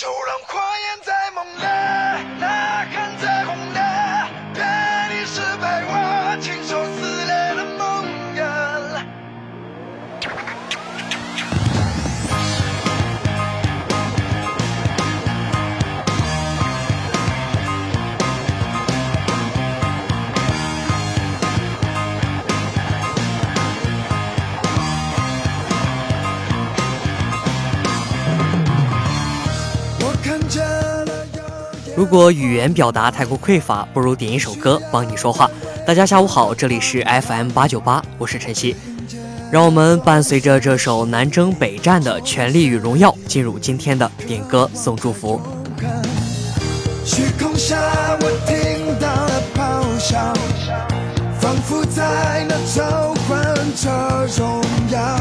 就让火焰再猛烈，如果语言表达太过匮乏，不如点一首歌帮你说话。大家下午好，这里是 FM 八九八，我是晨曦。让我们伴随着这首南征北战的《权力与荣耀》，进入今天的点歌送祝福。虚空下，我听到了咆哮，仿佛在那召唤着荣耀，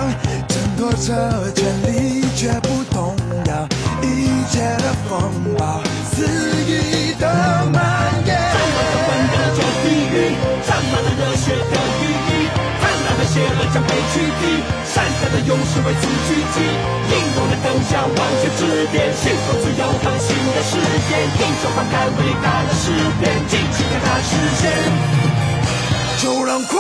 争夺着权力，却不动摇一切的风暴，肆意的蔓延。奋斗就地狱，沾满了热血的羽翼，贪婪的邪恶将被驱抵，善良的勇士为此聚集，英勇的灯下完全指点，幸福自由和新的世界，英雄翻开伟大的诗篇，尽情让它实现。就让火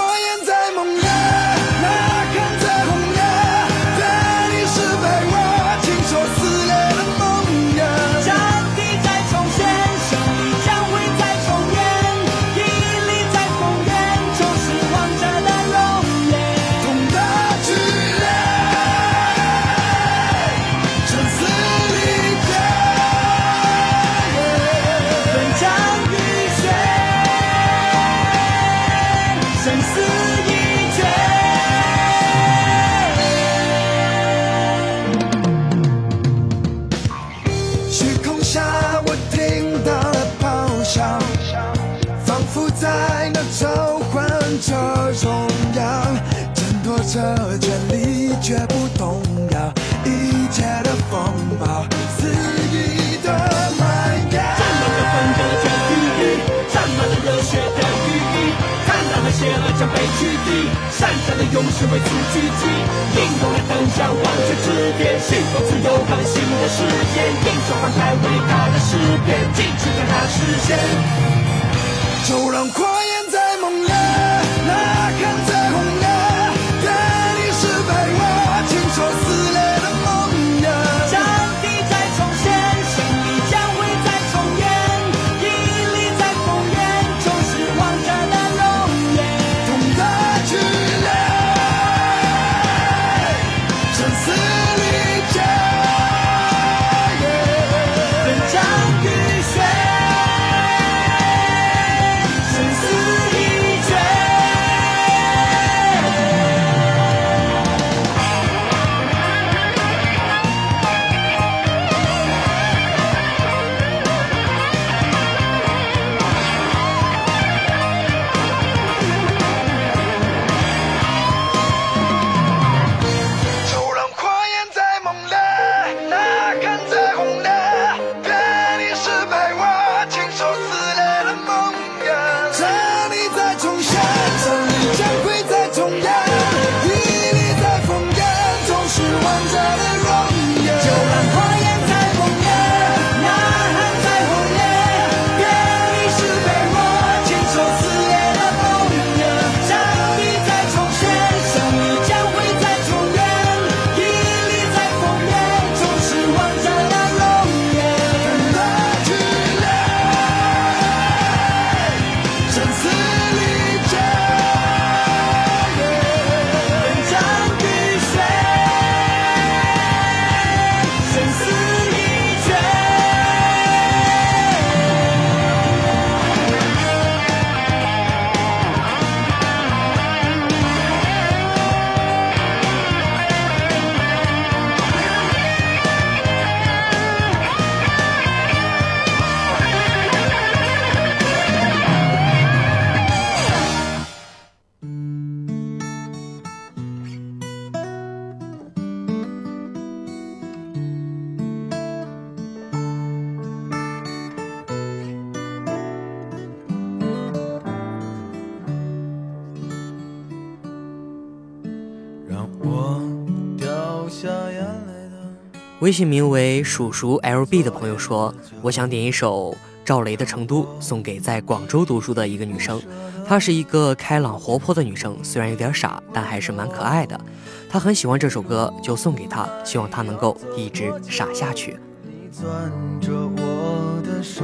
和邪恶将被驱抵，善战的勇士为此聚集，英勇的灯下完全指点，幸福自由和新的世界，英雄翻开伟大的诗篇，尽情让它实现。就让火微信名为“鼠鼠 LB” 的朋友说：“我想点一首赵雷的《成都》，送给在广州读书的一个女生。她是一个开朗活泼的女生，虽然有点傻，但还是蛮可爱的。她很喜欢这首歌，就送给她，希望她能够一直傻下去。”你攥着我的手，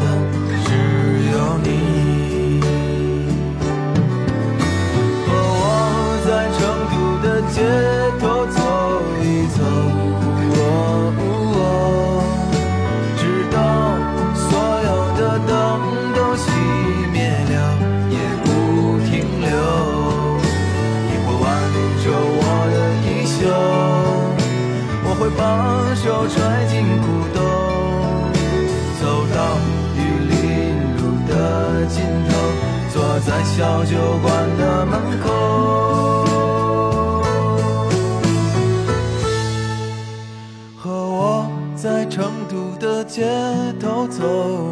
对。小酒馆的门口，和我在成都的街头走。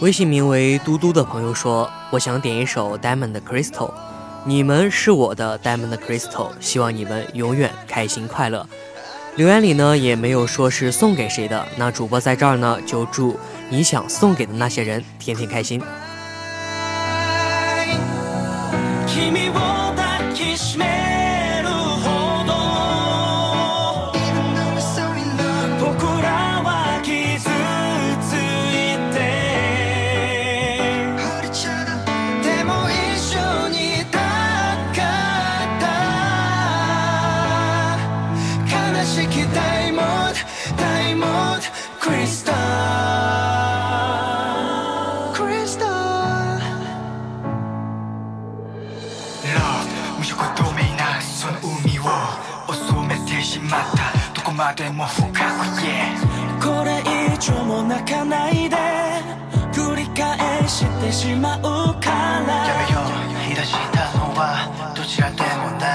微信名为嘟嘟的朋友说：“我想点一首 Diamond Crystal》，你们是我的 Diamond Crystal，希望你们永远开心快乐。”留言里呢也没有说是送给谁的，那主播在这儿呢就祝你想送给的那些人天天开心。でも深く言え。これ以上も泣かないで。繰り返してしまうから。やめよう。言い出したのはどちらでもない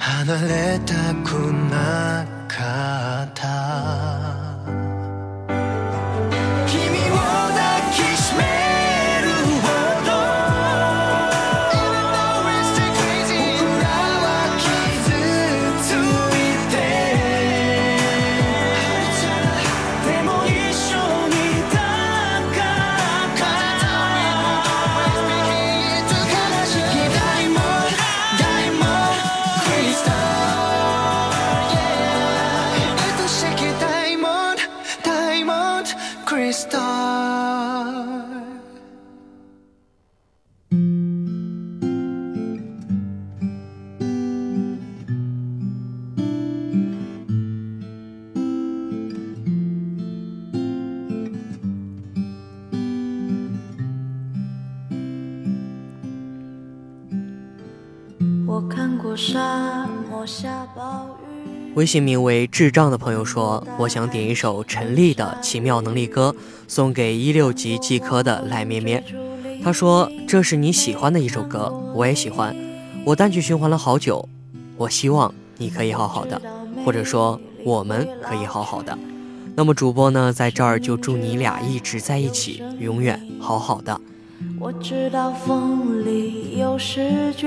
離れたくなかった。沙漠下暴雨微信名为“智障”的朋友说：“我想点一首陈粒的《奇妙能力歌》，送给一六级技科的赖咩咩。”他说：“这是你喜欢的一首歌，我也喜欢，我单曲循环了好久。我希望你可以好好的，或者说我们可以好好的。那么主播呢，在这儿就祝你俩一直在一起，永远好好的。”我知道风里有诗句，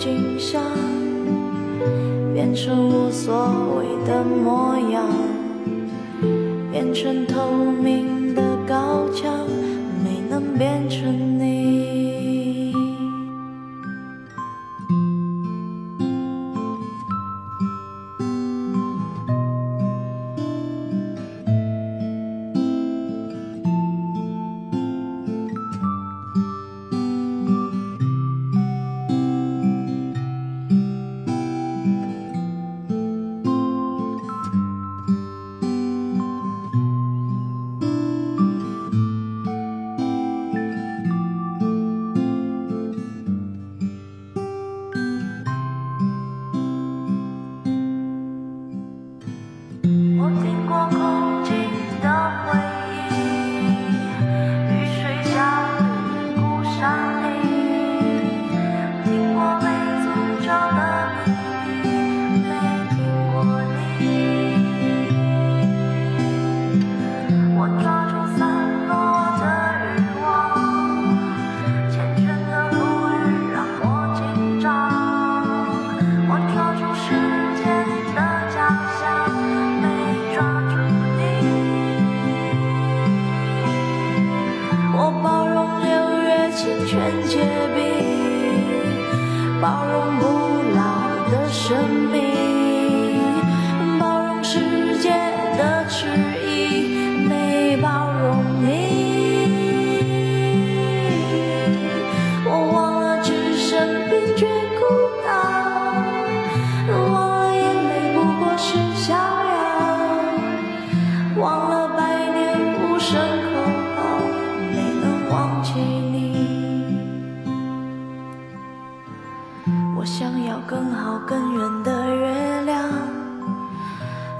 景象，变成无所谓的模样，变成透明的高墙，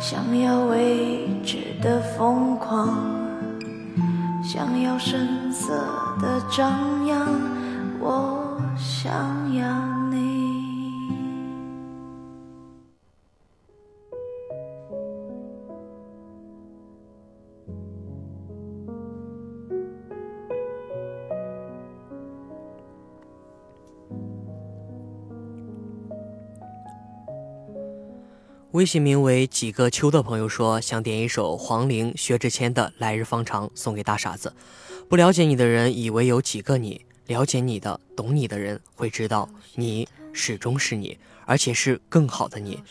想要未知的疯狂，想要声色的张扬，我想要微信名为几个秋的朋友说，想点一首黄龄、薛之谦的《来日方长》送给大傻子。不了解你的人以为有几个你，了解你的、懂你的人会知道，你始终是你，而且是更好的你。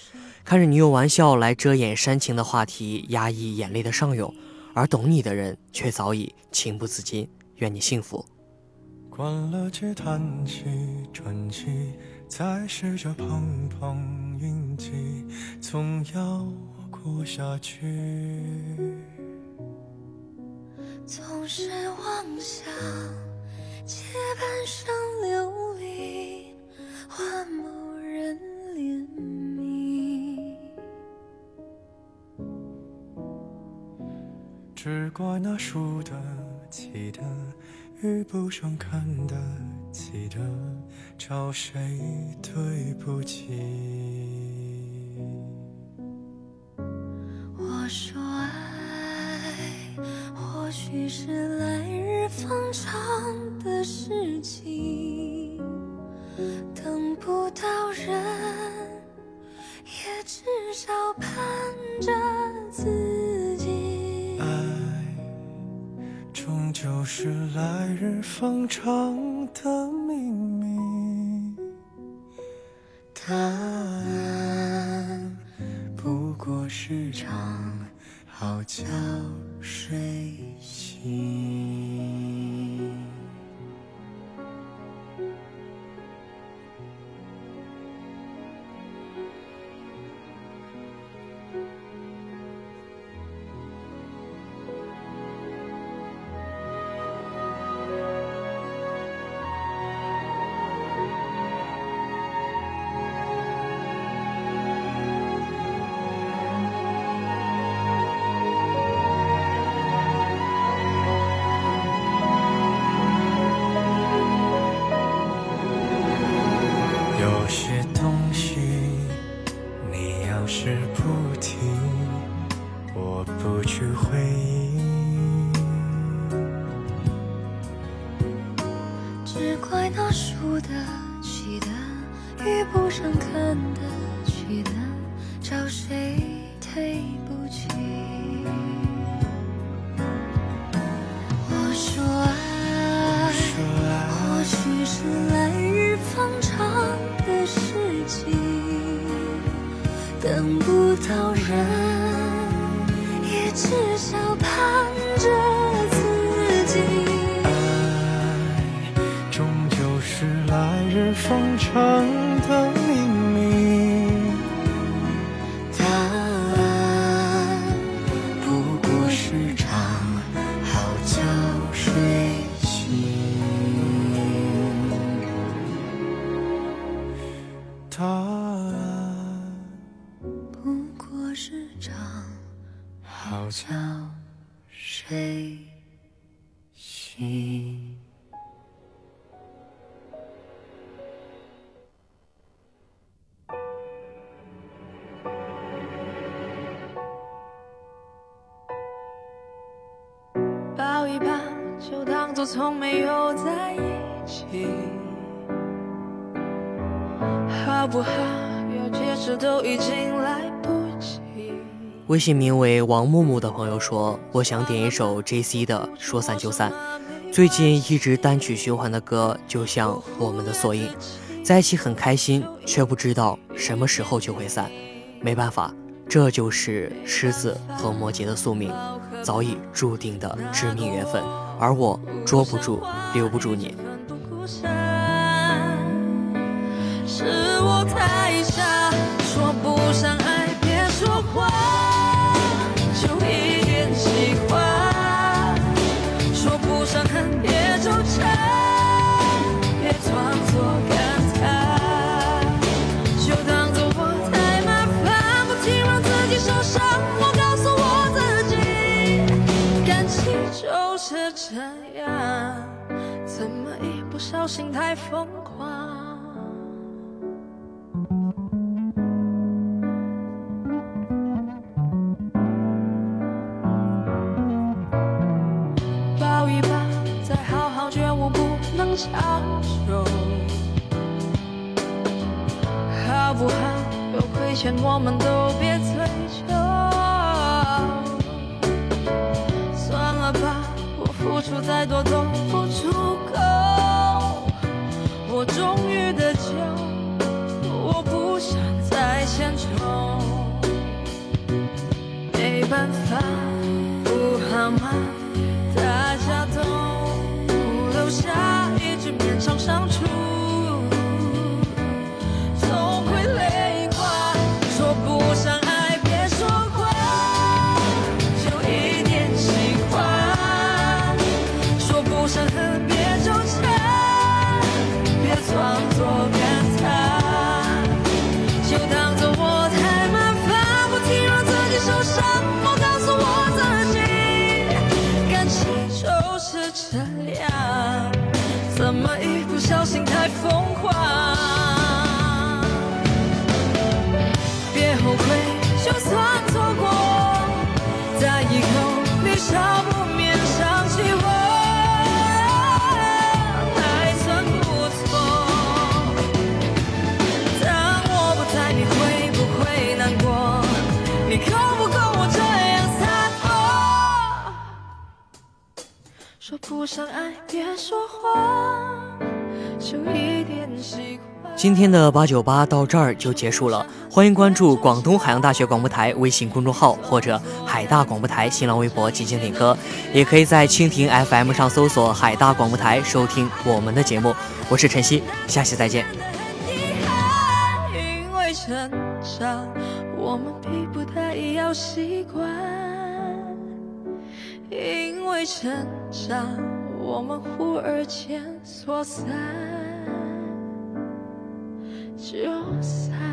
看着你用玩笑来遮掩煽情的话题，压抑眼泪的上涌，而懂你的人却早已情不自禁。愿你幸福。关了机，叹气，喘气，再试着碰碰运气，总要过下去。总是妄想借半生流离换某人怜悯，只怪那输得起的遇不上看得起的，找谁对不起？我说爱或许是来日方长的事情，等不到人，也至少盼着自己。爱终究是来日方长睡醒。抱一抱，就当作从没有在一起，好不好？要解释都已经来不及。微信名为王木木的朋友说：“我想点一首 J.C. 的《说散就散》，最近一直单曲循环的歌，就像我们的缩影，在一起很开心，却不知道什么时候就会散。没办法，这就是狮子和摩羯的宿命，早已注定的致命缘分。而我捉不住，留不住你。心太疯狂，抱一抱，再好好觉悟，不能强求。好不好？有亏欠，我们都别催求。算了吧，我付出再多都付出。我终于得救，我不想再献丑，今天的八九八到这儿就结束了，欢迎关注广东海洋大学广播台微信公众号或者海大广播台新浪微博进行点歌，也可以在蜻蜓 FM 上搜索海大广播台收听我们的节目。我是晨曦，下期再见。因为成长，我们逼不得已要习惯；因为成长，我们忽而间说散。就散。